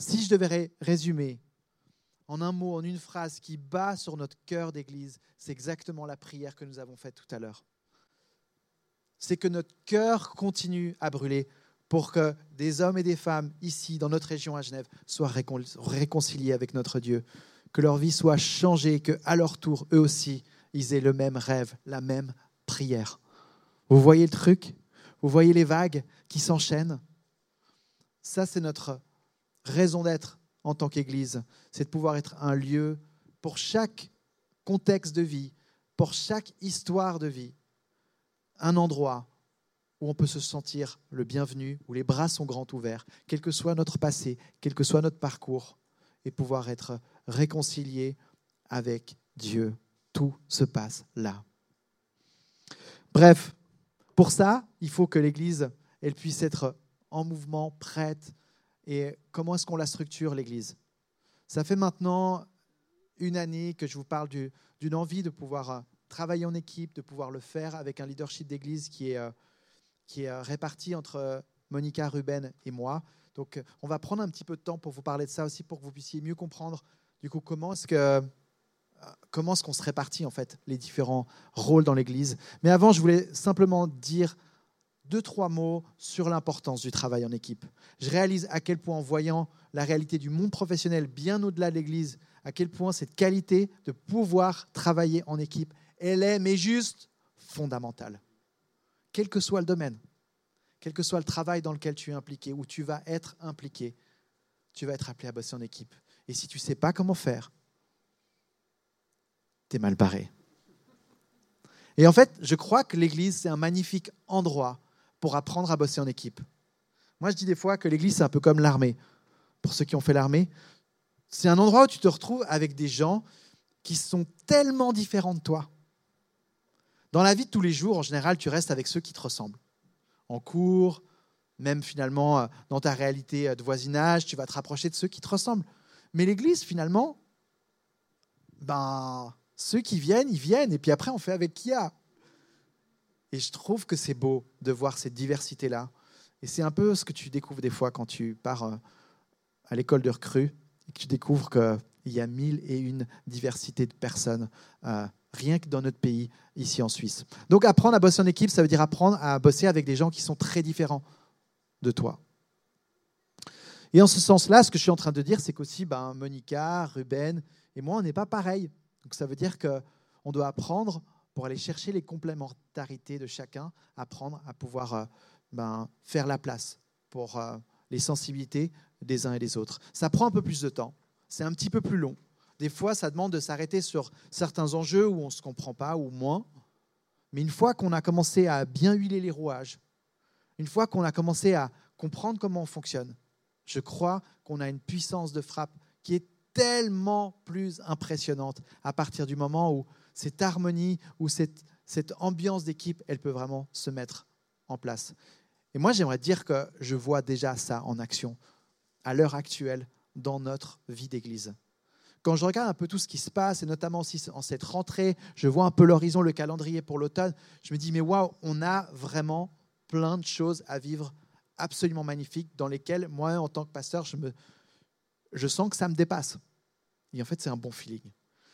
Si je devais résumer en un mot, en une phrase qui bat sur notre cœur d'Église, c'est exactement la prière que nous avons faite tout à l'heure. C'est que notre cœur continue à brûler pour que des hommes et des femmes ici, dans notre région à Genève, soient réconciliés avec notre Dieu, que leur vie soit changée, que à leur tour, eux aussi, ils aient le même rêve, la même prière. Vous voyez le truc? Vous voyez les vagues qui s'enchaînent? Ça, c'est notre raison d'être en tant qu'Église, c'est de pouvoir être un lieu pour chaque contexte de vie, pour chaque histoire de vie, un endroit où on peut se sentir le bienvenu, où les bras sont grands ouverts, quel que soit notre passé, quel que soit notre parcours, et pouvoir être réconcilié avec Dieu. Tout se passe là. Bref, pour ça, il faut que l'Église elle puisse être en mouvement, prête, et comment est-ce qu'on la structure, l'Église? Ça fait maintenant une année que je vous parle d'une envie de pouvoir euh, travailler en équipe, de pouvoir le faire avec un leadership d'Église qui est, euh, qui est euh, réparti entre Monica, Ruben et moi. Donc, on va prendre un petit peu de temps pour vous parler de ça aussi, pour que vous puissiez mieux comprendre du coup comment est-ce que comment est-ce qu'on se répartit en fait les différents rôles dans l'Église. Mais avant, je voulais simplement dire deux, trois mots sur l'importance du travail en équipe. Je réalise à quel point, en voyant la réalité du monde professionnel bien au-delà de l'Église, à quel point cette qualité de pouvoir travailler en équipe, elle est, mais juste fondamentale. Quel que soit le domaine, quel que soit le travail dans lequel tu es impliqué, ou tu vas être impliqué, tu vas être appelé à bosser en équipe. Et si tu ne sais pas comment faire, tu es mal barré. Et en fait, je crois que l'Église, c'est un magnifique endroit pour apprendre à bosser en équipe. Moi, je dis des fois que l'Église, c'est un peu comme l'armée. Pour ceux qui ont fait l'armée, c'est un endroit où tu te retrouves avec des gens qui sont tellement différents de toi. Dans la vie de tous les jours, en général, tu restes avec ceux qui te ressemblent. En cours, même finalement euh, dans ta réalité euh, de voisinage, tu vas te rapprocher de ceux qui te ressemblent. Mais l'Église, finalement, ben, ceux qui viennent, ils viennent, et puis après, on fait avec qui y a. Et je trouve que c'est beau de voir cette diversité-là. Et c'est un peu ce que tu découvres des fois quand tu pars euh, à l'école de recrue et que tu découvres qu'il y a mille et une diversités de personnes, euh, rien que dans notre pays, ici en Suisse. Donc apprendre à bosser en équipe, ça veut dire apprendre à bosser avec des gens qui sont très différents de toi. Et en ce sens-là, ce que je suis en train de dire, c'est qu'aussi ben, Monica, Ruben et moi, on n'est pas pareils. Donc ça veut dire qu'on doit apprendre pour aller chercher les complémentarités de chacun, apprendre à pouvoir euh, ben, faire la place pour euh, les sensibilités des uns et des autres. Ça prend un peu plus de temps, c'est un petit peu plus long. Des fois, ça demande de s'arrêter sur certains enjeux où on ne se comprend pas ou moins. Mais une fois qu'on a commencé à bien huiler les rouages, une fois qu'on a commencé à comprendre comment on fonctionne, je crois qu'on a une puissance de frappe qui est tellement plus impressionnante à partir du moment où cette harmonie ou cette, ambiance d'équipe, elle peut vraiment se mettre en place. Et moi, j'aimerais dire que je vois déjà ça en action à l'heure actuelle dans notre vie d'Église. Quand je regarde un peu tout ce qui se passe, et notamment aussi en cette rentrée, je vois un peu l'horizon, le calendrier pour l'automne, je me dis, mais waouh, on a vraiment plein de choses à vivre absolument magnifiques dans lesquelles, moi, en tant que pasteur, je, je sens que ça me dépasse. Et en fait, c'est un bon feeling.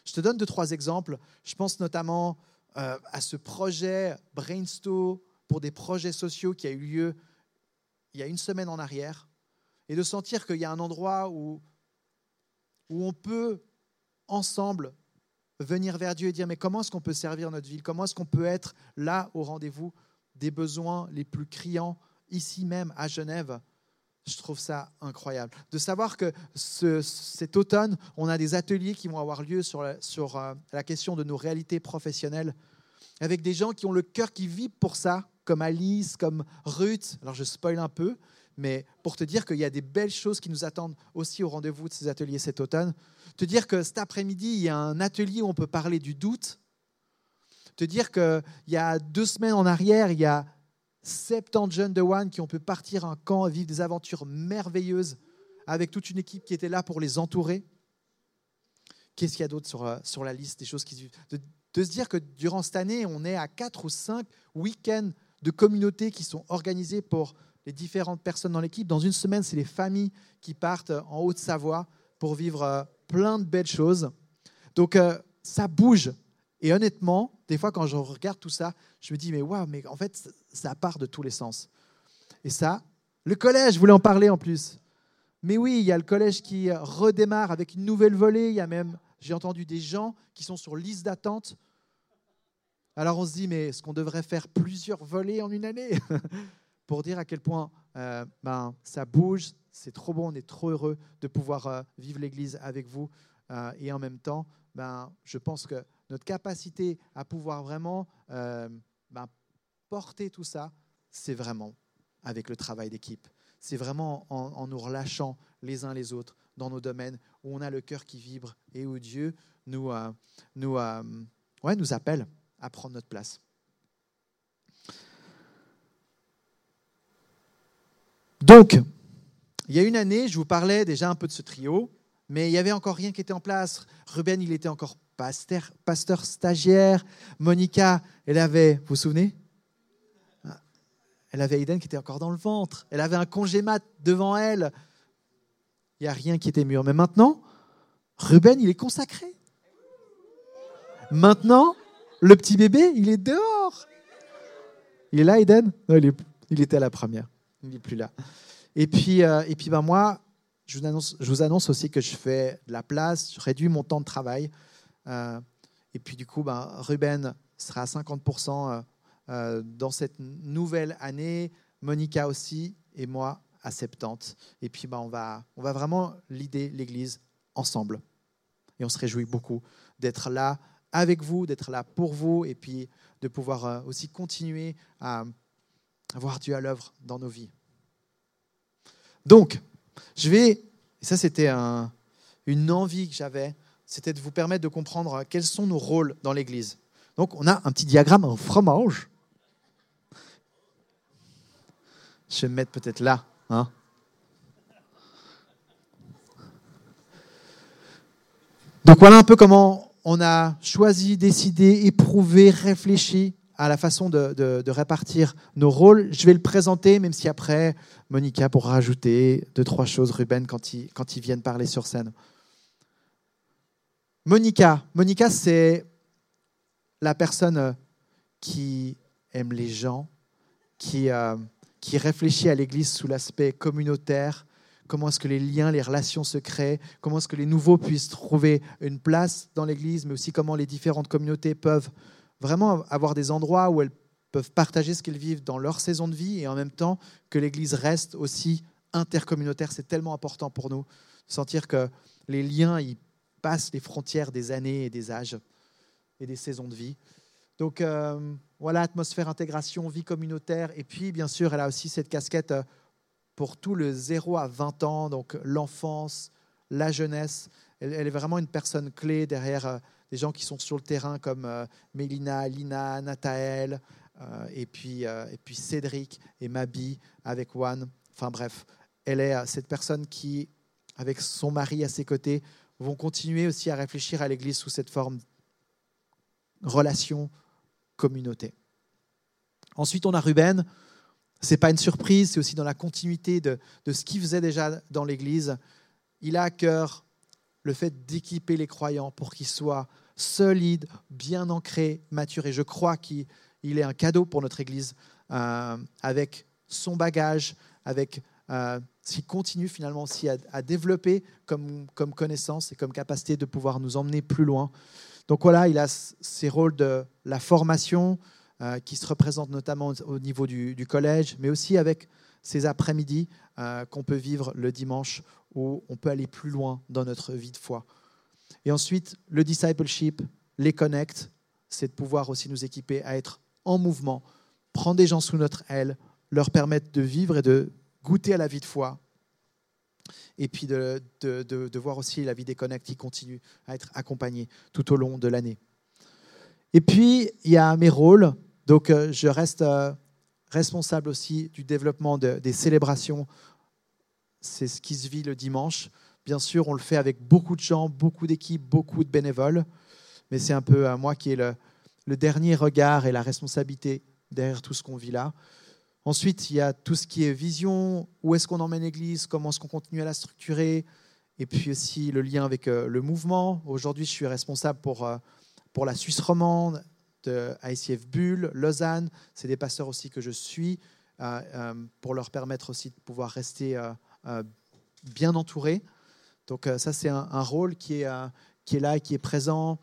Je te donne deux, trois exemples. Je pense notamment euh, à ce projet Brainstorm pour des projets sociaux qui a eu lieu il y a une semaine en arrière. Et de sentir qu'il y a un endroit où, où on peut ensemble venir vers Dieu et dire mais comment est-ce qu'on peut servir notre ville? Comment est-ce qu'on peut être là au rendez-vous des besoins les plus criants ici même à Genève? Je trouve ça incroyable. De savoir que cet automne, on a des ateliers qui vont avoir lieu sur, la, euh, la question de nos réalités professionnelles, avec des gens qui ont le cœur qui vibre pour ça, comme Alice, comme Ruth. Alors je spoil un peu, mais pour te dire qu'il y a des belles choses qui nous attendent aussi au rendez-vous de ces ateliers cet automne. Te dire que cet après-midi, il y a un atelier où on peut parler du doute. Te dire qu'il y a deux semaines en arrière, il y a 70 jeunes de One qui ont pu partir un camp, vivre des aventures merveilleuses avec toute une équipe qui était là pour les entourer. Qu'est-ce qu'il y a d'autre sur, euh, sur la liste des choses qui de, de se dire que durant cette année, on est à quatre ou cinq week-ends de communautés qui sont organisés pour les différentes personnes dans l'équipe. Dans une semaine, c'est les familles qui partent en Haute-Savoie pour vivre euh, plein de belles choses. Donc, euh, ça bouge. Et honnêtement, des fois, quand je regarde tout ça, je me dis, mais waouh, mais en fait, ça part de tous les sens. Et ça, le collège, je voulais en parler en plus. Mais oui, il y a le collège qui redémarre avec une nouvelle volée. Il y a même, j'ai entendu des gens qui sont sur liste d'attente. Alors on se dit, mais est-ce qu'on devrait faire plusieurs volets en une année? Pour dire à quel point euh, ben, ça bouge, c'est trop bon, on est trop heureux de pouvoir euh, vivre l'Église avec vous. Euh, et en même temps, ben, je pense que notre capacité à pouvoir vraiment ben, porter tout ça, c'est vraiment avec le travail d'équipe. C'est vraiment en, nous relâchant les uns les autres dans nos domaines où on a le cœur qui vibre et où Dieu nous, euh, euh, nous appelle à prendre notre place. Donc, il y a une année, je vous parlais déjà un peu de ce trio, mais il n'y avait encore rien qui était en place. Ruben, il était encore pasteur, stagiaire. Monica, elle avait, vous vous souvenez? Elle avait Aiden qui était encore dans le ventre. Elle avait un congé mat devant elle. Il n'y a rien qui était mûr. Mais maintenant, Ruben, il est consacré. Maintenant, le petit bébé, il est dehors. Il est là, Aiden? Non, il, était à la première. Il n'est plus là. Et puis, euh, et puis ben moi, je vous, annonce, je vous, annonce, aussi que je fais de la place, je réduis mon temps de travail. Euh, et puis du coup, ben, Ruben sera à 50% euh, dans cette nouvelle année, Monica aussi et moi à 70. Et puis bah, on, va, on va vraiment l'idée l'Église ensemble. Et on se réjouit beaucoup d'être là avec vous, d'être là pour vous, et puis de pouvoir euh, aussi continuer à voir Dieu à l'œuvre dans nos vies. Donc, je vais, et ça c'était une envie que j'avais, c'était de vous permettre de comprendre quels sont nos rôles dans l'Église. Donc, on a un petit diagramme en fromage Je vais me mettre peut-être là. Hein Donc voilà un peu comment on a choisi, décidé, éprouvé, réfléchi à la façon de, répartir nos rôles. Je vais le présenter, même si après, Monica pourra rajouter deux, trois choses, Ruben, quand quand ils viennent parler sur scène. Monica, Monica, c'est la personne qui aime les gens, qui, euh, qui réfléchit à l'Église sous l'aspect communautaire, comment est-ce que les liens, les relations se créent, comment est-ce que les nouveaux puissent trouver une place dans l'Église, mais aussi comment les différentes communautés peuvent vraiment avoir des endroits où elles peuvent partager ce qu'elles vivent dans leur saison de vie et en même temps que l'Église reste aussi intercommunautaire. C'est tellement important pour nous de sentir que les liens, ils passent les frontières des années et des âges et des saisons de vie. Donc euh, voilà, atmosphère, intégration, vie communautaire. Et puis, bien sûr, elle a aussi cette casquette euh, pour tout le 0 à 20 ans, donc l'enfance, la jeunesse. Elle, est vraiment une personne clé derrière euh, des gens qui sont sur le terrain comme Mélina, Lina, Nathaël, et, puis, et puis Cédric et Mabi avec Juan. Enfin bref, elle est cette personne qui, avec son mari à ses côtés, vont continuer aussi à réfléchir à l'Église sous cette forme relation communauté. Ensuite, on a Ruben. Ce n'est pas une surprise, c'est aussi dans la continuité de, ce qu'il faisait déjà dans l'Église. Il a à cœur le fait d'équiper les croyants pour qu'ils soient solides, bien ancrés, matures. Et je crois qu'il est un cadeau pour notre Église euh, avec son bagage, avec euh, s'il continue finalement aussi à, développer comme, comme connaissance et comme capacité de pouvoir nous emmener plus loin. Donc voilà, il a ses rôles de la formation euh, qui se représentent notamment au niveau du, collège, mais aussi avec ces après-midi euh, qu'on peut vivre le dimanche où on peut aller plus loin dans notre vie de foi. Et ensuite, le discipleship, les connect, c'est de pouvoir aussi nous équiper à être en mouvement, prendre des gens sous notre aile, leur permettre de vivre et de goûter à la vie de foi et puis de, de, voir aussi la vie des Connect qui continue à être accompagnée tout au long de l'année. Et puis, il y a mes rôles. Donc, euh, je reste euh, responsable aussi du développement des célébrations. C'est ce qui se vit le dimanche. Bien sûr, on le fait avec beaucoup de gens, beaucoup d'équipes, beaucoup de bénévoles. Mais c'est un peu à moi qui ai le dernier regard et la responsabilité derrière tout ce qu'on vit là. Ensuite, il y a tout ce qui est vision, où est-ce qu'on emmène l'Église, comment est-ce qu'on continue à la structurer, et puis aussi le lien avec euh, le mouvement. Aujourd'hui, je suis responsable pour, euh, pour la Suisse romande, de ICF Bulle, Lausanne. C'est des pasteurs aussi que je suis euh, pour leur permettre aussi de pouvoir rester bien entourés. Donc ça, c'est un, rôle qui est, qui est là et qui est présent.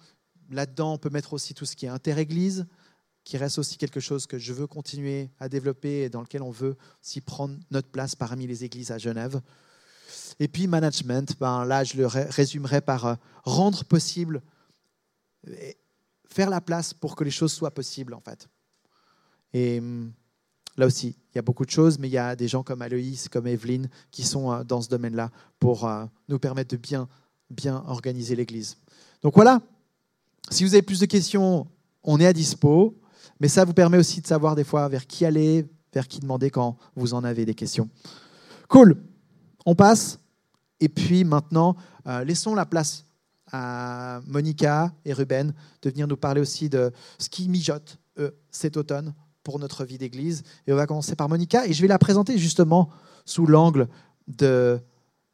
Là-dedans, on peut mettre aussi tout ce qui est inter-église, qui reste aussi quelque chose que je veux continuer à développer et dans lequel on veut aussi prendre notre place parmi les églises à Genève. Et puis management, ben là je le résumerai par euh, rendre possible, faire la place pour que les choses soient possibles en fait. Et hum, là aussi, il y a beaucoup de choses, mais il y a des gens comme Aloïs, comme Evelyne, qui sont euh, dans ce domaine-là pour euh, nous permettre de bien, bien organiser l'Église. Donc voilà, si vous avez plus de questions, on est à dispo, mais ça vous permet aussi de savoir des fois vers qui aller, vers qui demander quand vous en avez des questions. Cool, on passe. Et puis maintenant, euh, laissons la place à Monica et Ruben de venir nous parler aussi de ce qui mijote cet automne pour notre vie d'église. Et on va commencer par Monica et je vais la présenter justement sous l'angle de,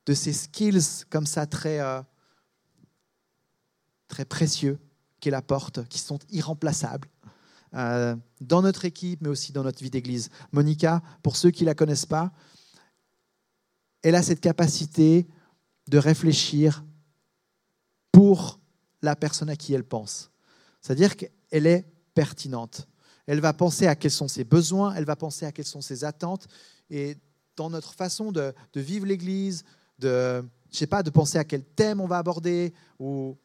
de ces skills comme ça très, euh, très précieux qu'elle apporte, qui sont irremplaçables euh, dans notre équipe, mais aussi dans notre vie d'église. Monica, pour ceux qui ne la connaissent pas, elle a cette capacité de réfléchir pour la personne à qui elle pense. C'est-à-dire qu'elle est pertinente. Elle va penser à quels sont ses besoins, elle va penser à quelles sont ses attentes. Et dans notre façon de, vivre l'Église, de, je sais pas, de penser à quel thème on va aborder ou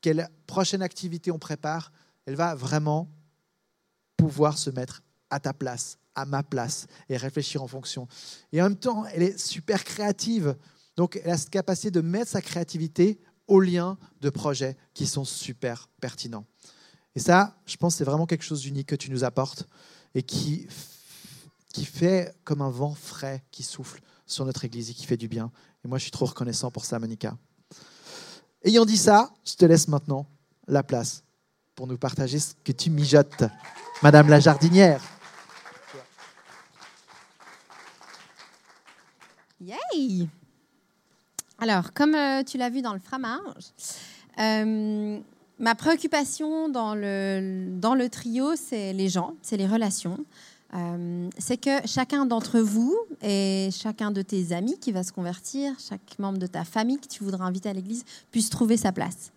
quelle prochaine activité on prépare, elle va vraiment pouvoir se mettre à ta place, à ma place et réfléchir en fonction. Et en même temps, elle est super créative. Donc, elle a cette capacité de mettre sa créativité au lien de projets qui sont super pertinents. Et ça, je pense, c'est vraiment quelque chose d'unique que tu nous apportes et qui, qui fait comme un vent frais qui souffle sur notre Église et qui fait du bien. Et moi, je suis trop reconnaissant pour ça, Monica. Ayant dit ça, je te laisse maintenant la place pour nous partager ce que tu mijotes, Madame la jardinière. Yay Alors, comme euh, tu l'as vu dans le fromage, euh, ma préoccupation dans le, dans le trio, c'est les gens, c'est les relations. Euh, c'est que chacun d'entre vous et chacun de tes amis qui va se convertir, chaque membre de ta famille que tu voudras inviter à l'église, puisse trouver sa place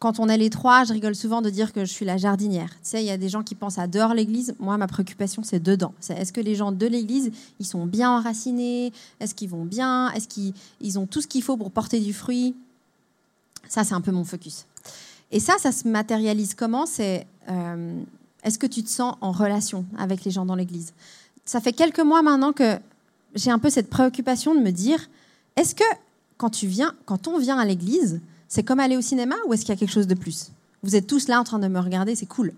quand on est les trois, je rigole souvent de dire que je suis la jardinière. Tu sais, il y a des gens qui pensent à dehors l'église. Moi, ma préoccupation, c'est dedans. est-ce que les gens de l'église, ils sont bien enracinés? Est-ce qu'ils vont bien? Est-ce qu'ils ont tout ce qu'il faut pour porter du fruit? Ça, c'est un peu mon focus. Et ça, ça se matérialise comment? C'est euh, est-ce que tu te sens en relation avec les gens dans l'église? Ça fait quelques mois maintenant que j'ai un peu cette préoccupation de me dire est-ce que quand tu viens, quand on vient à l'église, c'est comme aller au cinéma ou est-ce qu'il y a quelque chose de plus? Vous êtes tous là en train de me regarder, c'est cool.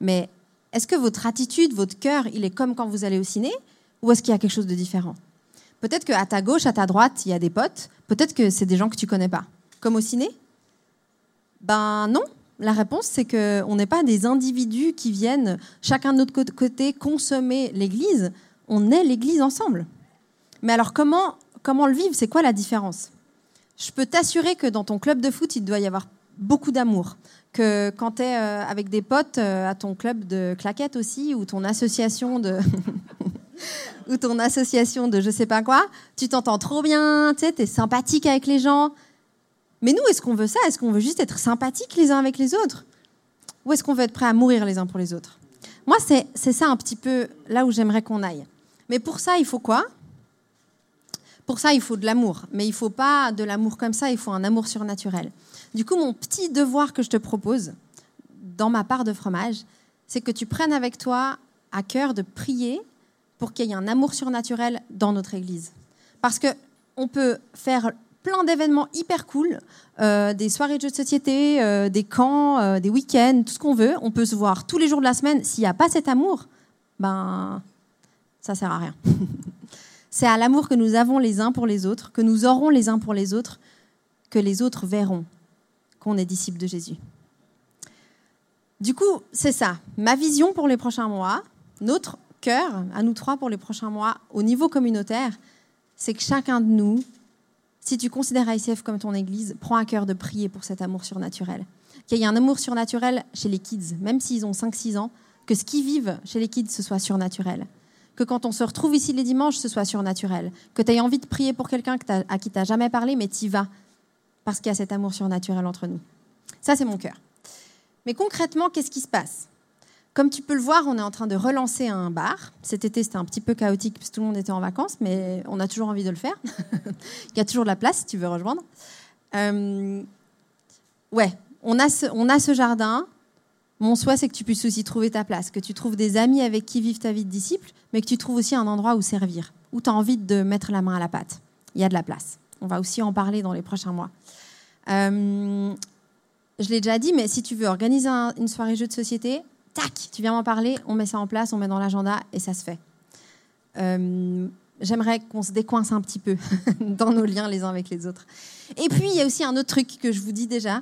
Mais est-ce que votre attitude, votre cœur, il est comme quand vous allez au ciné ou est-ce qu'il y a quelque chose de différent? Peut-être qu'à ta gauche, à ta droite, il y a des potes. Peut-être que c'est des gens que tu connais pas. Comme au ciné? Ben non. La réponse, c'est qu'on n'est pas des individus qui viennent chacun de notre côté consommer l'Église. On est l'Église ensemble. Mais alors comment, comment le vivre? C'est quoi la différence? Je peux t'assurer que dans ton club de foot, il doit y avoir beaucoup d'amour. Que quand tu es euh, avec des potes euh, à ton club de claquettes aussi, ou ton association de. ou ton association de je sais pas quoi, tu t'entends trop bien, tu es sympathique avec les gens. Mais nous, est-ce qu'on veut ça? Est-ce qu'on veut juste être sympathique les uns avec les autres? Ou est-ce qu'on veut être prêt à mourir les uns pour les autres? Moi, c'est ça un petit peu là où j'aimerais qu'on aille. Mais pour ça, il faut quoi? Pour ça, il faut de l'amour. Mais il ne faut pas de l'amour comme ça, il faut un amour surnaturel. Du coup, mon petit devoir que je te propose, dans ma part de fromage, c'est que tu prennes avec toi à cœur de prier pour qu'il y ait un amour surnaturel dans notre Église. Parce qu'on peut faire plein d'événements hyper cool, euh, des soirées de jeux de société, euh, des camps, euh, des week-ends, tout ce qu'on veut. On peut se voir tous les jours de la semaine. S'il n'y a pas cet amour, ben, ça sert à rien. C'est à l'amour que nous avons les uns pour les autres, que nous aurons les uns pour les autres, que les autres verront qu'on est disciples de Jésus. Du coup, c'est ça. Ma vision pour les prochains mois, notre cœur, à nous trois pour les prochains mois, au niveau communautaire, c'est que chacun de nous, si tu considères ICF comme ton église, prends à cœur de prier pour cet amour surnaturel. Qu'il y ait un amour surnaturel chez les kids, même s'ils ont 5-6 ans, que ce qu'ils vivent chez les kids, ce soit surnaturel. Que quand on se retrouve ici les dimanches, ce soit surnaturel. Que tu aies envie de prier pour quelqu'un à qui tu n'as jamais parlé, mais tu y vas. Parce qu'il y a cet amour surnaturel entre nous. Ça, c'est mon cœur. Mais concrètement, qu'est-ce qui se passe? Comme tu peux le voir, on est en train de relancer un bar. Cet été, c'était un petit peu chaotique parce que tout le monde était en vacances, mais on a toujours envie de le faire. Il y a toujours de la place si tu veux rejoindre. Euh, ouais, on a, ce, on a ce jardin. Mon souhait, c'est que tu puisses aussi trouver ta place, que tu trouves des amis avec qui vivre ta vie de disciple, mais que tu trouves aussi un endroit où servir, où tu as envie de mettre la main à la pâte. Il y a de la place. On va aussi en parler dans les prochains mois. Euh, je l'ai déjà dit, mais si tu veux organiser une soirée jeu de société, tac, tu viens m'en parler, on met ça en place, on met dans l'agenda et ça se fait. Euh, j'aimerais qu'on se décoince un petit peu dans nos liens les uns avec les autres. Et puis, il y a aussi un autre truc que je vous dis déjà.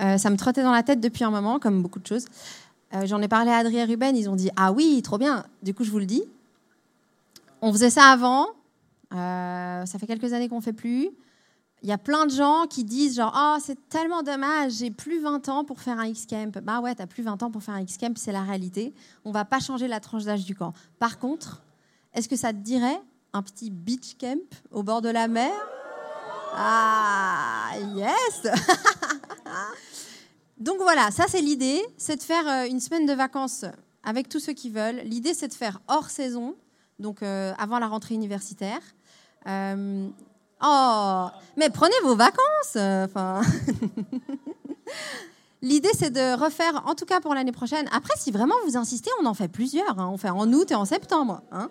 Euh, ça me trottait dans la tête depuis un moment, comme beaucoup de choses. Euh, j'en ai parlé à Adrien Ruben, ils ont dit Ah oui, trop bien. Du coup, je vous le dis. On faisait ça avant. ça fait quelques années qu'on ne fait plus il y a plein de gens qui disent genre oh c'est tellement dommage j'ai plus 20 ans pour faire un X camp bah ouais t'as plus 20 ans pour faire un X camp c'est la réalité on va pas changer la tranche d'âge du camp par contre est-ce que ça te dirait un petit beach camp au bord de la mer ah yes donc voilà ça c'est l'idée c'est de faire euh, une semaine de vacances avec tous ceux qui veulent l'idée c'est de faire hors saison donc euh, avant la rentrée universitaire euh, Oh, mais prenez vos vacances. Enfin. L'idée, c'est de refaire, en tout cas pour l'année prochaine. Après, si vraiment vous insistez, on en fait plusieurs. Hein. On fait en août et en septembre. Hein.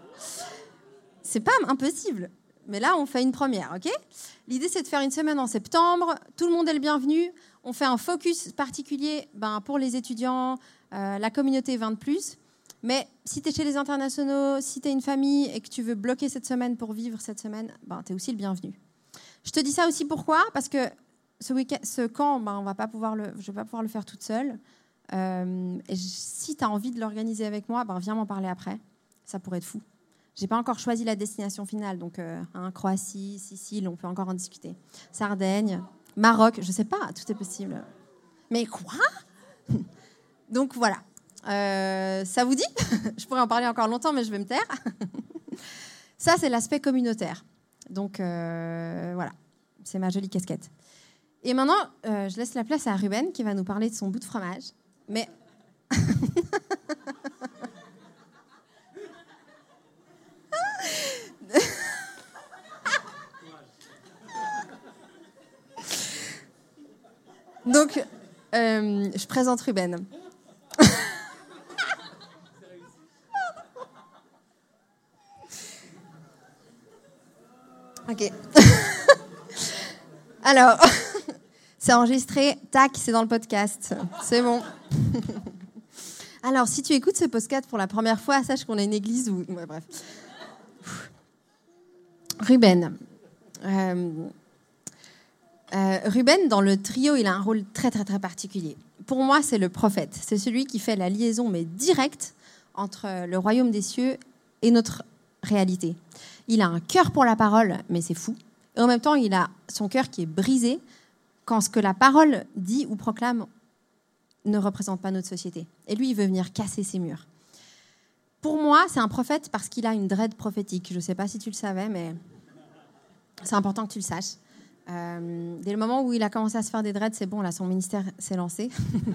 C'est pas impossible. Mais là, on fait une première, ok? L'idée, c'est de faire une semaine en septembre. Tout le monde est le bienvenu. On fait un focus particulier ben, pour les étudiants, euh, la communauté 20 plus. Mais si tu es chez les internationaux, si tu es une famille et que tu veux bloquer cette semaine pour vivre cette semaine, ben, tu es aussi le bienvenu. Je te dis ça aussi pourquoi? Parce que ce, ce camp, ben, on va pas pouvoir le, je ne vais pas pouvoir le faire toute seule. Euh, et si tu as envie de l'organiser avec moi, ben, viens m'en parler après. Ça pourrait être fou. J'ai pas encore choisi la destination finale, donc euh, hein, Croatie, Sicile, on peut encore en discuter. Sardaigne, Maroc, je sais pas, tout est possible. Mais quoi? Donc voilà, euh, ça vous dit? Je pourrais en parler encore longtemps, mais je vais me taire. ça, c'est l'aspect communautaire. Donc euh, voilà, c'est ma jolie casquette. Et maintenant, je laisse la place à Ruben qui va nous parler de son bout de fromage. Mais. Donc, je présente Ruben. Ok. Alors, c'est enregistré, tac, c'est dans le podcast. C'est bon. Alors, si tu écoutes ce podcast pour la première fois, sache qu'on est une église ou. bref. Ruben. Euh, euh, Ruben, dans le trio, il a un rôle très, très, très particulier. Pour moi, c'est le prophète. C'est celui qui fait la liaison, mais directe, entre le royaume des cieux et notre réalité. Il a un cœur pour la parole, mais c'est fou. Et en même temps, il a son cœur qui est brisé quand ce que la parole dit ou proclame ne représente pas notre société. Et lui, il veut venir casser ces murs. Pour moi, c'est un prophète parce qu'il a une dread prophétique. Je ne sais pas si tu le savais, mais c'est important que tu le saches. Euh, dès le moment où il a commencé à se faire des dreads, c'est bon, là, son ministère s'est lancé.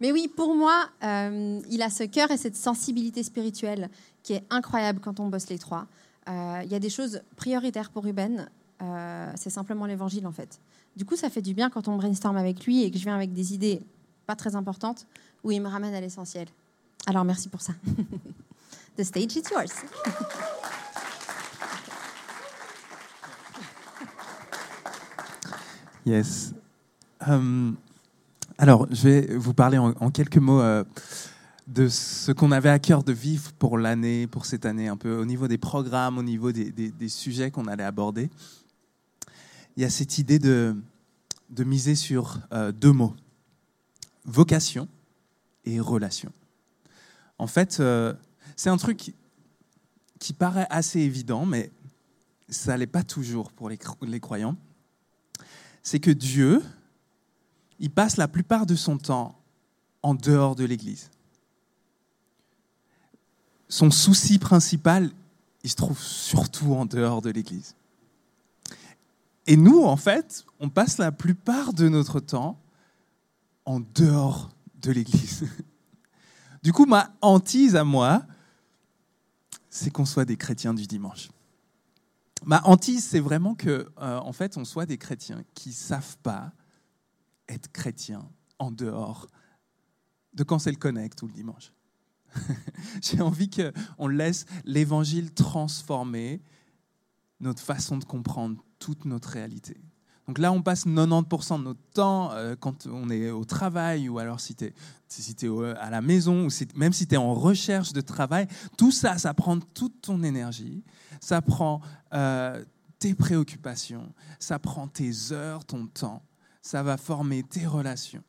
mais oui, pour moi, euh, il a ce cœur et cette sensibilité spirituelle qui est incroyable quand on bosse les trois. Euh, il y a des choses prioritaires pour Ruben, c'est simplement l'évangile en fait. Du coup, ça fait du bien quand on brainstorm avec lui et que je viens avec des idées pas très importantes où il me ramène à l'essentiel. Alors merci pour ça. The stage is yours. yes. Um, alors, je vais vous parler en, quelques mots. Euh, de ce qu'on avait à cœur de vivre pour l'année, pour cette année, un peu au niveau des programmes, au niveau des, sujets qu'on allait aborder. Il y a cette idée de, miser sur euh, deux mots, vocation et relation. En fait, euh, c'est un truc qui, paraît assez évident, mais ça n'est pas toujours pour les croyants. C'est que Dieu, il passe la plupart de son temps en dehors de l'Église. Son souci principal, il se trouve surtout en dehors de l'Église. Et nous, en fait, on passe la plupart de notre temps en dehors de l'Église. Du coup, ma hantise à moi, c'est qu'on soit des chrétiens du dimanche. Ma hantise, c'est vraiment que, euh, en fait, on soit des chrétiens qui savent pas être chrétiens en dehors de quand c'est le connect ou le dimanche. J'ai envie qu'on laisse l'évangile transformer notre façon de comprendre toute notre réalité. Donc là, on passe 90% de notre temps euh, quand on est au travail ou alors si tu es, à la maison ou même si tu es en recherche de travail. Tout ça, ça prend toute ton énergie, ça prend euh, tes préoccupations, ça prend tes heures, ton temps, ça va former tes relations.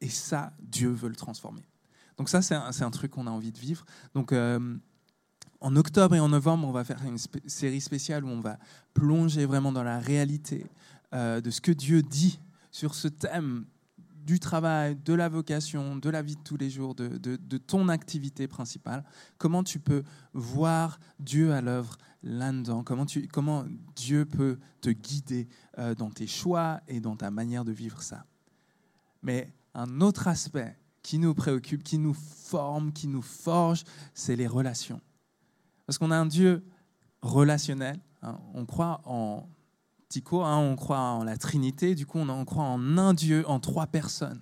Et ça, Dieu veut le transformer. Donc ça, c'est un, un, truc qu'on a envie de vivre. Donc euh, en octobre et en novembre, on va faire une série spéciale où on va plonger vraiment dans la réalité euh, de ce que Dieu dit sur ce thème du travail, de la vocation, de la vie de tous les jours, de, ton activité principale. Comment tu peux voir Dieu à l'œuvre là-dedans? Comment Dieu peut te guider euh, dans tes choix et dans ta manière de vivre ça? Mais un autre aspect qui nous préoccupe, qui nous forme, qui nous forge, c'est les relations. Parce qu'on a un Dieu relationnel. Hein. On croit en Tico, hein, on croit en la Trinité, du coup on, croit en un Dieu, en trois personnes.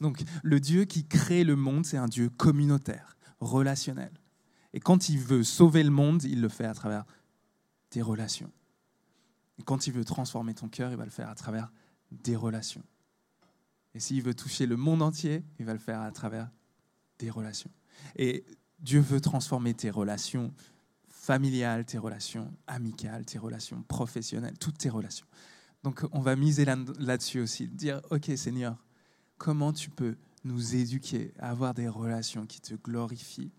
Donc le Dieu qui crée le monde, c'est un Dieu communautaire, relationnel. Et quand il veut sauver le monde, il le fait à travers des relations. Et quand il veut transformer ton cœur, il va le faire à travers des relations. Et s'il veut toucher le monde entier, il va le faire à travers des relations. Et Dieu veut transformer tes relations familiales, tes relations amicales, tes relations professionnelles, toutes tes relations. Donc on va miser là-dessus aussi, dire, OK Seigneur, comment tu peux nous éduquer à avoir des relations qui te glorifient?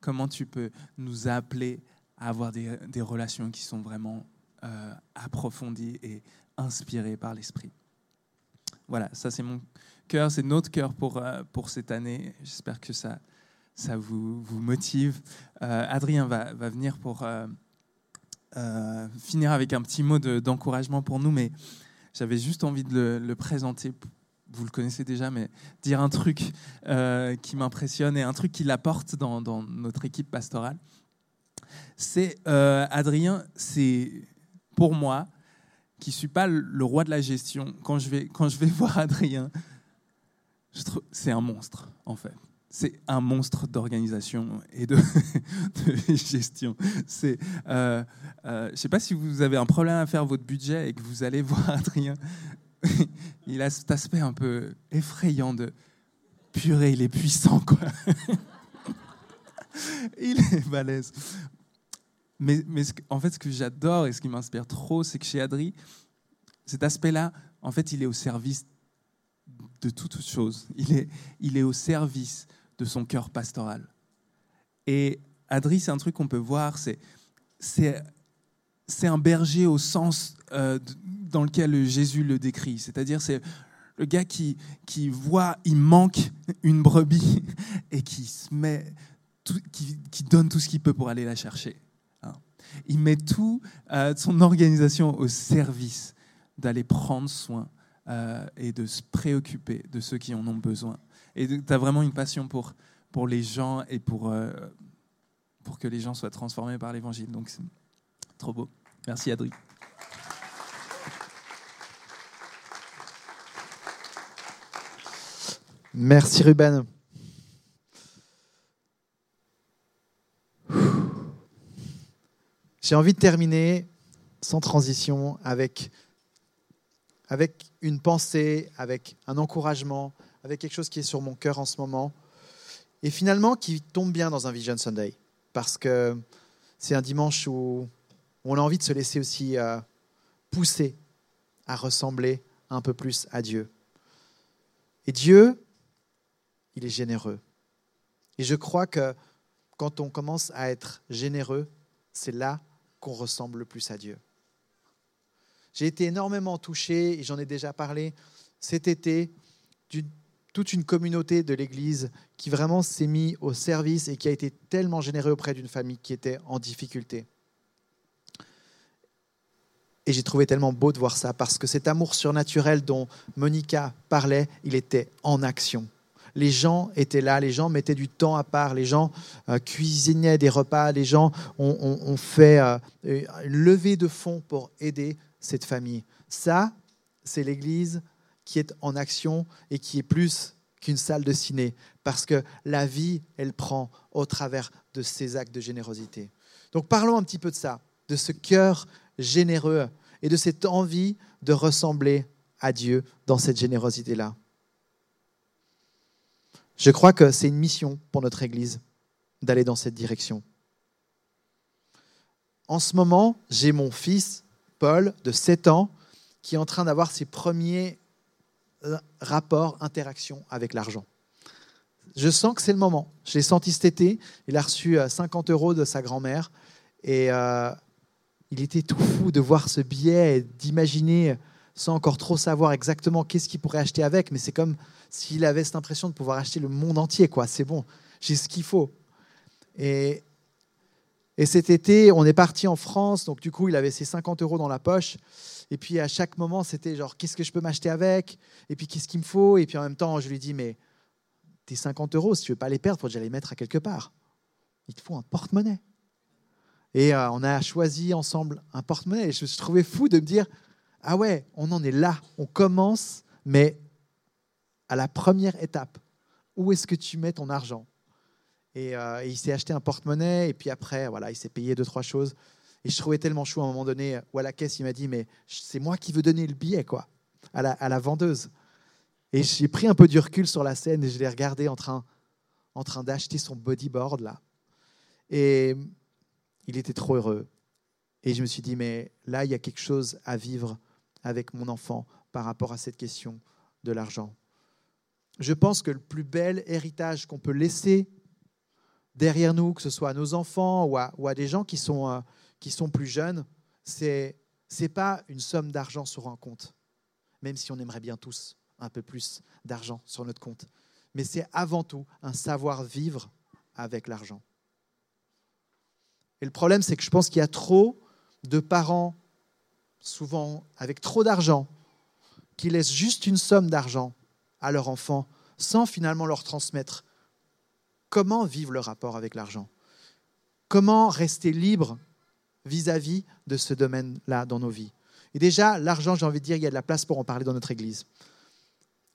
Comment tu peux nous appeler à avoir des, relations qui sont vraiment euh, approfondies et inspirées par l'Esprit? Voilà, ça c'est mon cœur, c'est notre cœur pour, euh, pour cette année. J'espère que ça, ça vous, motive. Euh, Adrien va, venir pour euh, euh, finir avec un petit mot d'encouragement pour nous, mais j'avais juste envie de le, présenter. Vous le connaissez déjà, mais dire un truc qui m'impressionne et un truc qui l'apporte dans, dans, notre équipe pastorale. C'est Adrien, c'est pour moi, qui ne suis pas le roi de la gestion, quand je vais, quand je vais voir Adrien, c'est un monstre, en fait c'est un monstre d'organisation et de, gestion. Euh, euh, je ne sais pas si vous avez un problème à faire votre budget et que vous allez voir Adrien. il a cet aspect un peu effrayant de purée, il est puissant, quoi. il est balèze. Mais, mais en fait, ce que j'adore et ce qui m'inspire trop, c'est que chez Adri, cet aspect-là, en fait, il est au service de toute chose. Il est, il est au service de son cœur pastoral. Et Adri, c'est un truc qu'on peut voir, c'est, c'est, un berger au sens euh, dans lequel Jésus le décrit. C'est-à-dire, c'est le gars qui, qui voit, il manque une brebis et qui, se met qui, qui donne tout ce qu'il peut pour aller la chercher. Hein. Il met tout euh, son organisation au service d'aller prendre soin euh, et de se préoccuper de ceux qui en ont besoin. Et tu as vraiment une passion pour, pour les gens et pour, euh, pour que les gens soient transformés par l'évangile. Donc c'est trop beau. Merci Adri. Merci Ruben. J'ai envie de terminer sans transition avec, avec une pensée, avec un encouragement, avec quelque chose qui est sur mon cœur en ce moment, et finalement qui tombe bien dans un Vision Sunday, parce que c'est un dimanche où on a envie de se laisser aussi euh, pousser à ressembler un peu plus à Dieu. Et Dieu, il est généreux. Et je crois que quand on commence à être généreux, c'est là qu'on ressemble le plus à Dieu. J'ai été énormément touché, et j'en ai déjà parlé cet été, toute une communauté de l'Église qui vraiment s'est mis au service et qui a été tellement généreux auprès d'une famille qui était en difficulté. Et j'ai trouvé tellement beau de voir ça, parce que cet amour surnaturel dont Monica parlait, il était en action. Les gens étaient là, les gens mettaient du temps à part, les gens euh, cuisinaient des repas, les gens ont, fait euh, une levée de fonds pour aider cette famille. Ça, c'est l'Église qui est en action et qui est plus qu'une salle de ciné, parce que la vie, elle prend au travers de ces actes de générosité. Donc parlons un petit peu de ça, de ce cœur généreux et de cette envie de ressembler à Dieu dans cette générosité-là. Je crois que c'est une mission pour notre Église d'aller dans cette direction. En ce moment, j'ai mon fils, Paul, de 7 ans, qui est en train d'avoir ses premiers rapports, interactions avec l'argent. Je sens que c'est le moment. Je l'ai senti cet été. Il a reçu 50 euh, euros de sa grand-mère. Et euh, il était tout fou de voir ce billet et d'imaginer, sans encore trop savoir exactement qu'est-ce qu'il pourrait acheter avec, mais c'est comme s'il avait cette impression de pouvoir acheter le monde entier. quoi. C'est bon, j'ai ce qu'il faut. Et, et cet été, on est parti en France, donc du coup, il avait ses 50 euros dans la poche. Et puis à chaque moment, c'était genre, qu'est-ce que je peux m'acheter avec? Et puis qu'est-ce qu'il me faut? Et puis en même temps, je lui dis, mais tes 50 euros, si tu veux pas les perdre, faut déjà les mettre à quelque part. Il te faut un porte-monnaie. Et euh, on a choisi ensemble un porte-monnaie. Et je me suis trouvé fou de me dire Ah ouais, on en est là. On commence, mais à la première étape. Où est-ce que tu mets ton argent? Et, euh, il s'est acheté un porte-monnaie. Et puis après, voilà, il s'est payé deux, trois choses. Et je trouvais tellement chou à un moment donné où à la caisse, il m'a dit Mais c'est moi qui veux donner le billet, quoi, à la, vendeuse. Et j'ai pris un peu du recul sur la scène et je l'ai regardé en train, en train d'acheter son bodyboard, là. Et il était trop heureux. Et je me suis dit, mais là, il y a quelque chose à vivre avec mon enfant par rapport à cette question de l'argent. Je pense que le plus bel héritage qu'on peut laisser derrière nous, que ce soit à nos enfants ou à, des gens qui sont, euh, qui sont plus jeunes, c'est n'est pas une somme d'argent sur un compte, même si on aimerait bien tous un peu plus d'argent sur notre compte. Mais c'est avant tout un savoir-vivre avec l'argent. Et le problème, c'est que je pense qu'il y a trop de parents, souvent avec trop d'argent, qui laissent juste une somme d'argent à leur enfant sans finalement leur transmettre comment vivre le rapport avec l'argent, comment rester libre vis-à-vis de ce domaine-là dans nos vies? Et déjà, l'argent, j'ai envie de dire, il y a de la place pour en parler dans notre Église.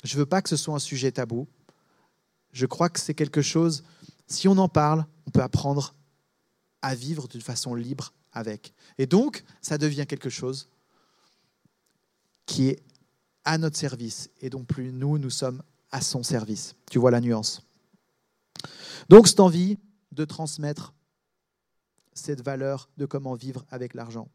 Je ne veux pas que ce soit un sujet tabou. Je crois que c'est quelque chose, si on en parle, on peut apprendre à vivre d'une façon libre avec. Et donc, ça devient quelque chose qui est à notre service et donc plus nous, nous sommes à son service. Tu vois la nuance? Donc, cette envie de transmettre cette valeur de comment vivre avec l'argent.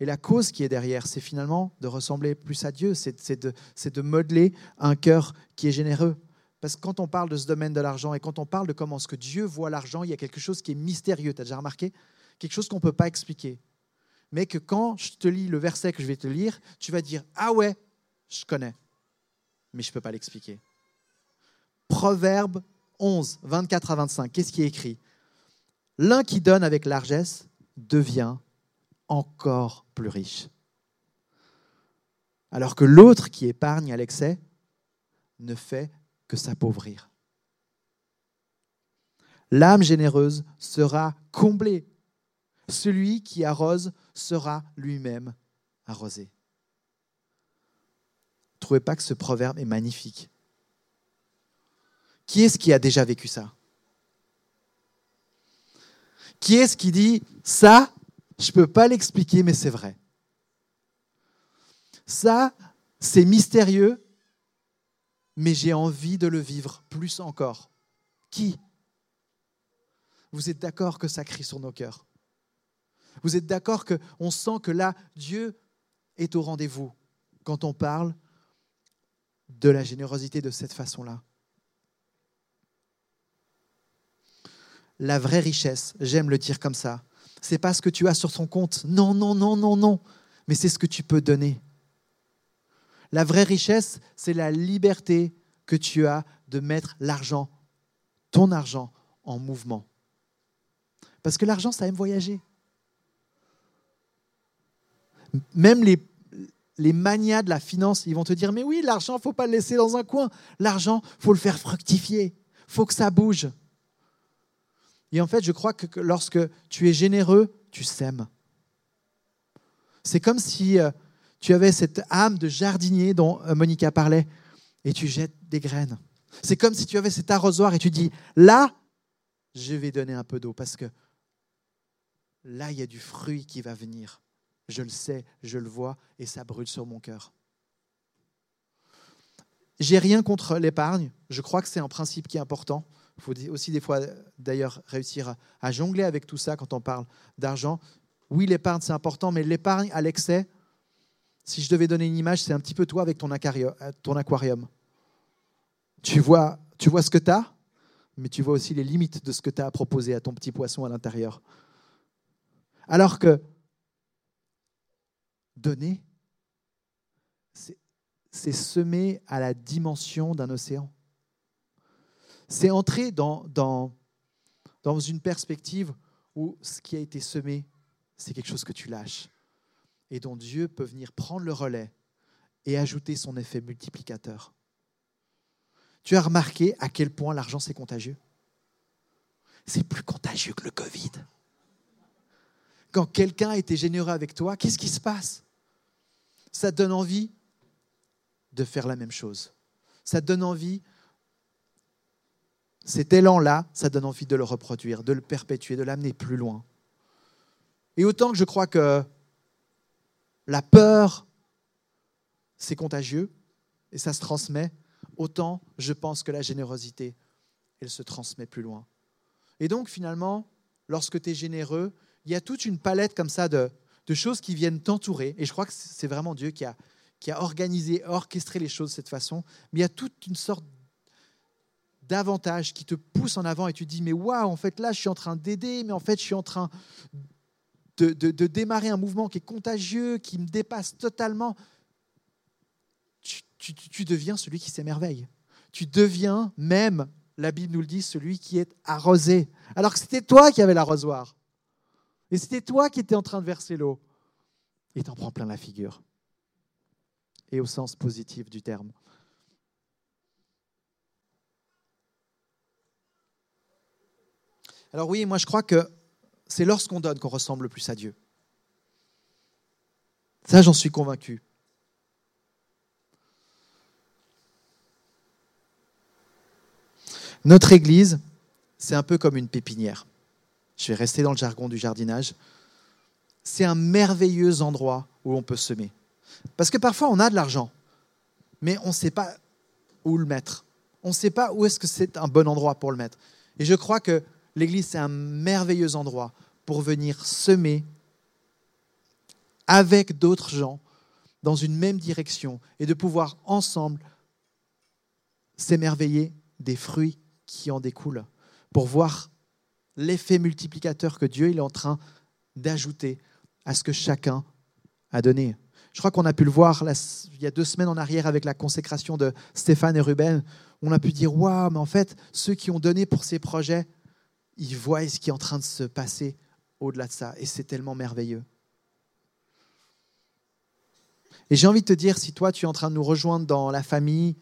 Et la cause qui est derrière, c'est finalement de ressembler plus à Dieu, c'est de, de modeler un cœur qui est généreux. Parce que quand on parle de ce domaine de l'argent et quand on parle de comment ce que Dieu voit l'argent, il y a quelque chose qui est mystérieux. Tu as déjà remarqué? Quelque chose qu'on ne peut pas expliquer. Mais que quand je te lis le verset que je vais te lire, tu vas dire Ah ouais, je connais. Mais je ne peux pas l'expliquer. Proverbe 11, 24 à 25. Qu'est-ce qui est écrit? L'un qui donne avec largesse devient encore plus riche. Alors que l'autre qui épargne à l'excès ne fait que s'appauvrir. L'âme généreuse sera comblée. Celui qui arrose sera lui-même arrosé. Trouvez pas que ce proverbe est magnifique Qui est-ce qui a déjà vécu ça? Qui est-ce qui dit ça, je ne peux pas l'expliquer, mais c'est vrai? Ça, c'est mystérieux, mais j'ai envie de le vivre plus encore. Qui? Vous êtes d'accord que ça crie sur nos cœurs? Vous êtes d'accord qu'on sent que là, Dieu est au rendez-vous quand on parle de la générosité de cette façon-là? La vraie richesse, j'aime le dire comme ça, c'est pas ce que tu as sur ton compte. Non, non, non, non, non. Mais c'est ce que tu peux donner. La vraie richesse, c'est la liberté que tu as de mettre l'argent, ton argent, en mouvement. Parce que l'argent, ça aime voyager. Même les, les manias de la finance, ils vont te dire, mais oui, l'argent, il ne faut pas le laisser dans un coin. L'argent, il faut le faire fructifier. Il faut que ça bouge. Et en fait, je crois que lorsque tu es généreux, tu sèmes. C'est comme si euh, tu avais cette âme de jardinier dont euh, Monica parlait et tu jettes des graines. C'est comme si tu avais cet arrosoir et tu dis, là, je vais donner un peu d'eau parce que là, il y a du fruit qui va venir. Je le sais, je le vois et ça brûle sur mon cœur. J'ai rien contre l'épargne. Je crois que c'est un principe qui est important. Il faut aussi des fois d'ailleurs réussir à jongler avec tout ça quand on parle d'argent. Oui, l'épargne, c'est important, mais l'épargne à l'excès, si je devais donner une image, c'est un petit peu toi avec ton aquarium. Tu vois, tu vois ce que tu as, mais tu vois aussi les limites de ce que tu as à proposer à ton petit poisson à l'intérieur. Alors que donner, c'est semer à la dimension d'un océan c'est entrer dans, dans, dans une perspective où ce qui a été semé, c'est quelque chose que tu lâches et dont Dieu peut venir prendre le relais et ajouter son effet multiplicateur. Tu as remarqué à quel point l'argent c'est contagieux? C'est plus contagieux que le Covid. Quand quelqu'un a été généreux avec toi, qu'est-ce qui se passe? Ça te donne envie de faire la même chose. Ça te donne envie cet élan-là, ça donne envie de le reproduire, de le perpétuer, de l'amener plus loin. Et autant que je crois que la peur, c'est contagieux et ça se transmet, autant je pense que la générosité, elle se transmet plus loin. Et donc finalement, lorsque tu es généreux, il y a toute une palette comme ça de, choses qui viennent t'entourer. Et je crois que c'est vraiment Dieu qui a, qui a organisé, orchestré les choses de cette façon. Mais il y a toute une sorte davantage, qui te pousse en avant et tu dis, mais waouh, en fait là, je suis en train d'aider, mais en fait, je suis en train de, de, démarrer un mouvement qui est contagieux, qui me dépasse totalement. Tu, tu, tu deviens celui qui s'émerveille. Tu deviens même, la Bible nous le dit, celui qui est arrosé. Alors que c'était toi qui avais l'arrosoir. Et c'était toi qui étais en train de verser l'eau. Et t'en prends plein la figure. Et au sens positif du terme. Alors oui, moi je crois que c'est lorsqu'on donne qu'on ressemble le plus à Dieu. Ça, j'en suis convaincu. Notre Église, c'est un peu comme une pépinière. Je vais rester dans le jargon du jardinage. C'est un merveilleux endroit où on peut semer. Parce que parfois, on a de l'argent, mais on ne sait pas où le mettre. On ne sait pas où est-ce que c'est un bon endroit pour le mettre. Et je crois que l'Église, c'est un merveilleux endroit pour venir semer avec d'autres gens dans une même direction et de pouvoir ensemble s'émerveiller des fruits qui en découlent, pour voir l'effet multiplicateur que Dieu est en train d'ajouter à ce que chacun a donné. Je crois qu'on a pu le voir il y a deux semaines en arrière avec la consécration de Stéphane et Ruben. On a pu dire Waouh, mais en fait, ceux qui ont donné pour ces projets, ils voient ce qui est en train de se passer au-delà de ça. Et c'est tellement merveilleux. Et j'ai envie de te dire, si toi, tu es en train de nous rejoindre dans la famille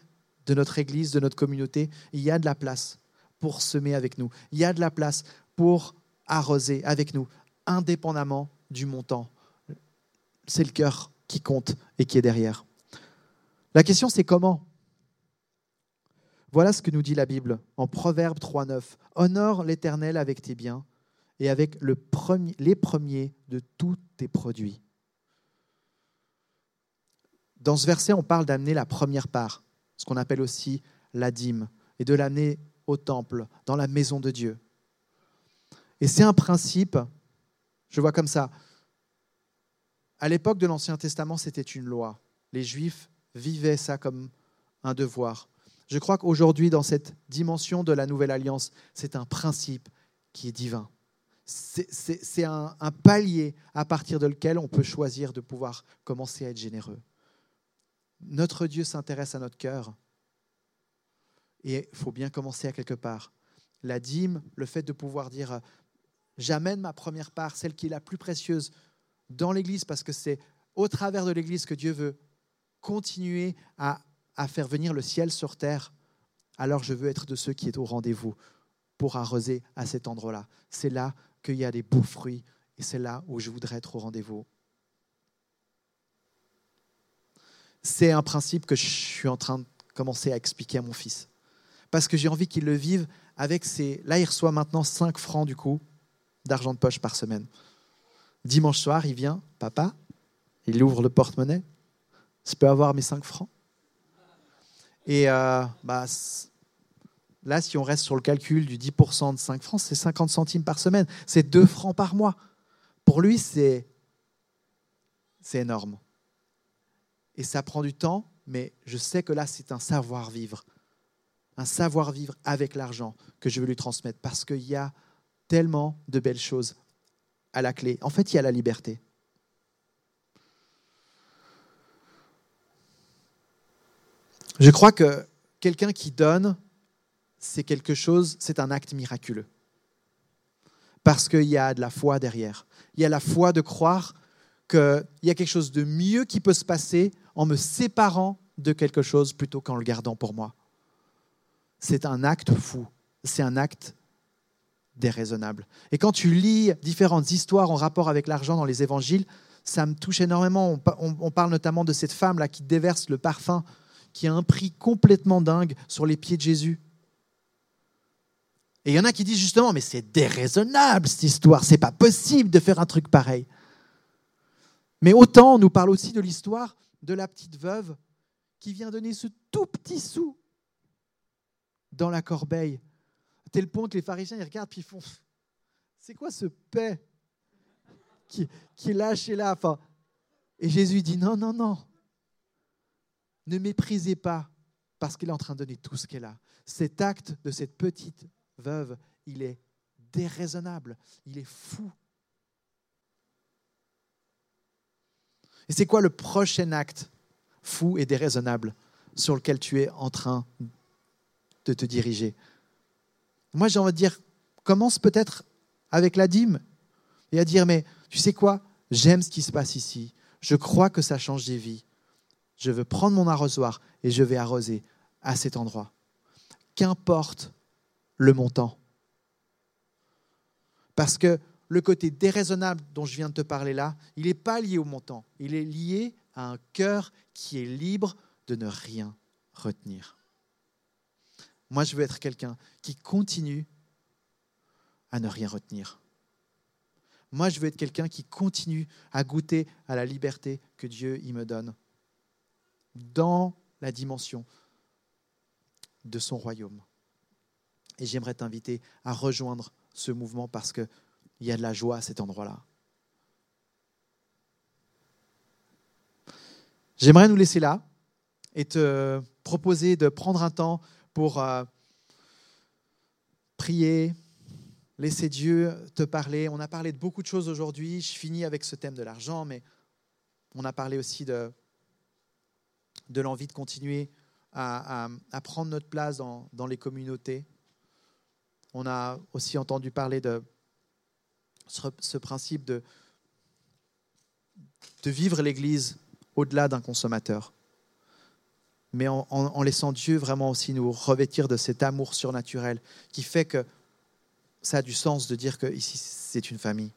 de notre Église, de notre communauté, il y a de la place pour semer avec nous. Il y a de la place pour arroser avec nous, indépendamment du montant. C'est le cœur qui compte et qui est derrière. La question, c'est comment voilà ce que nous dit la Bible en Proverbe 3.9. Honore l'Éternel avec tes biens et avec les premiers de tous tes produits. Dans ce verset, on parle d'amener la première part, ce qu'on appelle aussi la dîme, et de l'amener au temple, dans la maison de Dieu. Et c'est un principe, je vois comme ça. À l'époque de l'Ancien Testament, c'était une loi. Les Juifs vivaient ça comme un devoir. Je crois qu'aujourd'hui, dans cette dimension de la nouvelle alliance, c'est un principe qui est divin. C'est un, palier à partir de lequel on peut choisir de pouvoir commencer à être généreux. Notre Dieu s'intéresse à notre cœur. Et il faut bien commencer à quelque part. La dîme, le fait de pouvoir dire j'amène ma première part, celle qui est la plus précieuse, dans l'Église, parce que c'est au travers de l'Église que Dieu veut continuer à, à, faire venir le ciel sur terre. Alors je veux être de ceux qui est au rendez-vous pour arroser à cet endroit-là. C'est là qu'il y a des beaux fruits et c'est là où je voudrais être au rendez-vous. C'est un principe que je suis en train de commencer à expliquer à mon fils. Parce que j'ai envie qu'il le vive avec ses... Là, il reçoit maintenant 5 francs du coup d'argent de poche par semaine. Dimanche soir, il vient, papa, il ouvre le porte-monnaie, je peux avoir mes 5 francs? Et euh, bah, là, si on reste sur le calcul du 10% de 5 francs, c'est 50 centimes par semaine, c'est 2 francs par mois. Pour lui, c'est énorme. Et ça prend du temps, mais je sais que là, c'est un savoir-vivre. Un savoir-vivre avec l'argent que je veux lui transmettre parce qu'il y a tellement de belles choses à la clé. En fait, il y a la liberté. Je crois que quelqu'un qui donne, c'est quelque chose, c'est un acte miraculeux. Parce qu'il y a de la foi derrière. Il y a la foi de croire qu'il y a quelque chose de mieux qui peut se passer en me séparant de quelque chose plutôt qu'en le gardant pour moi. C'est un acte fou. C'est un acte déraisonnable. Et quand tu lis différentes histoires en rapport avec l'argent dans les évangiles, ça me touche énormément. On, parle notamment de cette femme-là qui déverse le parfum, qui a un prix complètement dingue sur les pieds de Jésus. Et il y en a qui disent justement, mais c'est déraisonnable cette histoire, c'est pas possible de faire un truc pareil. Mais autant on nous parle aussi de l'histoire de la petite veuve qui vient donner ce tout petit sou dans la corbeille tel point que les pharisiens ils regardent puis ils font C'est quoi ce paix qui, qui est lâché là? Enfin, Et Jésus dit Non, non, non. Ne méprisez pas parce qu'il est en train de donner tout ce qu'elle a. Cet acte de cette petite veuve, il est déraisonnable, il est fou. Et c'est quoi le prochain acte fou et déraisonnable sur lequel tu es en train de te diriger? Moi, j'ai envie de dire, commence peut-être avec la dîme et à dire, mais tu sais quoi, j'aime ce qui se passe ici. Je crois que ça change des vies. Je veux prendre mon arrosoir et je vais arroser à cet endroit. Qu'importe le montant. Parce que le côté déraisonnable dont je viens de te parler là, il n'est pas lié au montant. Il est lié à un cœur qui est libre de ne rien retenir. Moi, je veux être quelqu'un qui continue à ne rien retenir. Moi, je veux être quelqu'un qui continue à goûter à la liberté que Dieu me donne dans la dimension de son royaume. Et j'aimerais t'inviter à rejoindre ce mouvement parce qu'il y a de la joie à cet endroit-là. J'aimerais nous laisser là et te proposer de prendre un temps pour euh, prier, laisser Dieu te parler. On a parlé de beaucoup de choses aujourd'hui. Je finis avec ce thème de l'argent, mais on a parlé aussi de, de l'envie de continuer à, prendre notre place dans, les communautés. On a aussi entendu parler de ce, ce principe de, de vivre l'Église au-delà d'un consommateur mais en, laissant Dieu vraiment aussi nous revêtir de cet amour surnaturel qui fait que ça a du sens de dire que ici c'est une famille.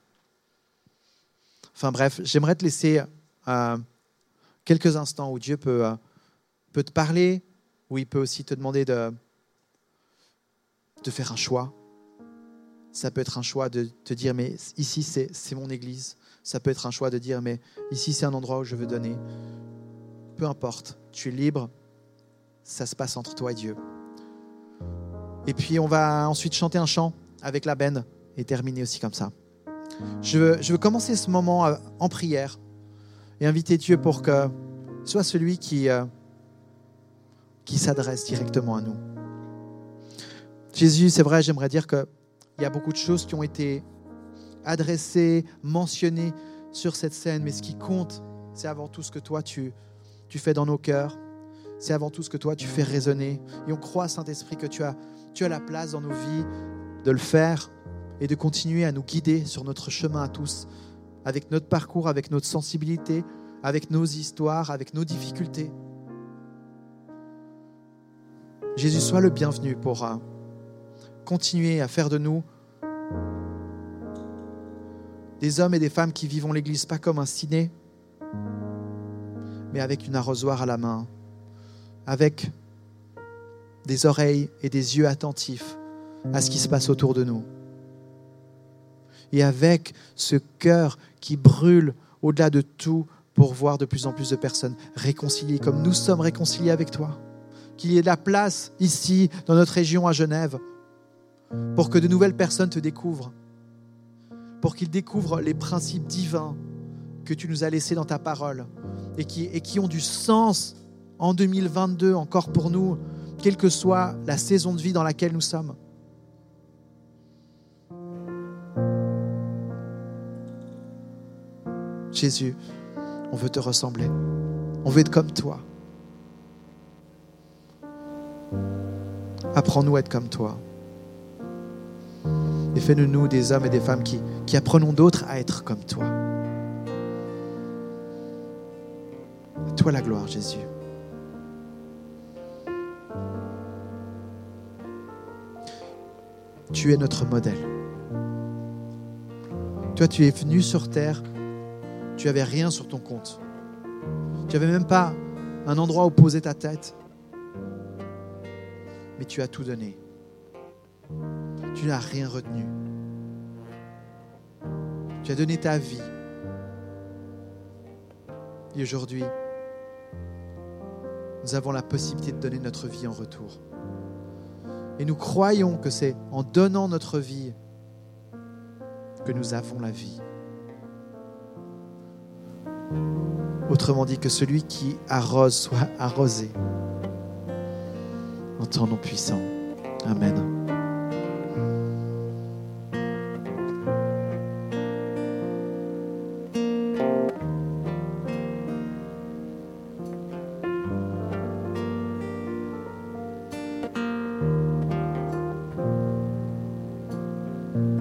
Enfin bref, j'aimerais te laisser euh, quelques instants où Dieu peut, euh, peut te parler, où il peut aussi te demander de, de faire un choix. Ça peut être un choix de te dire, mais ici c'est mon église. Ça peut être un choix de dire, mais ici c'est un endroit où je veux donner. Peu importe, tu es libre ça se passe entre toi et Dieu. Et puis on va ensuite chanter un chant avec la benne et terminer aussi comme ça. Je veux, je veux commencer ce moment euh, en prière et inviter Dieu pour que soit celui qui, euh, qui s'adresse directement à nous. Jésus, c'est vrai, j'aimerais dire que il y a beaucoup de choses qui ont été adressées, mentionnées sur cette scène, mais ce qui compte, c'est avant tout ce que toi, tu, tu fais dans nos cœurs. C'est avant tout ce que toi, tu fais résonner. Et on croit, Saint-Esprit, que tu as, tu as la place dans nos vies de le faire et de continuer à nous guider sur notre chemin à tous, avec notre parcours, avec notre sensibilité, avec nos histoires, avec nos difficultés. Jésus, sois le bienvenu pour euh, continuer à faire de nous des hommes et des femmes qui vivons l'Église pas comme un ciné, mais avec une arrosoir à la main, avec des oreilles et des yeux attentifs à ce qui se passe autour de nous. Et avec ce cœur qui brûle au-delà de tout pour voir de plus en plus de personnes réconciliées comme nous sommes réconciliés avec toi. Qu'il y ait de la place ici, dans notre région à Genève, pour que de nouvelles personnes te découvrent, pour qu'ils découvrent les principes divins que tu nous as laissés dans ta parole et qui, et ont du sens en 2022 encore pour nous, quelle que soit la saison de vie dans laquelle nous sommes. Jésus, on veut te ressembler. On veut être comme toi. Apprends-nous à être comme toi. Et fais-nous nous des hommes et des femmes qui, qui apprenons d'autres à être comme toi. Toi la gloire, Jésus. Tu es notre modèle. Toi, tu es venu sur terre, tu n'avais rien sur ton compte. Tu n'avais même pas un endroit où poser ta tête. Mais tu as tout donné. Tu n'as rien retenu. Tu as donné ta vie. Et aujourd'hui, nous avons la possibilité de donner notre vie en retour. Et nous croyons que c'est en donnant notre vie que nous avons la vie. Autrement dit, que celui qui arrose soit arrosé en ton nom puissant. Amen.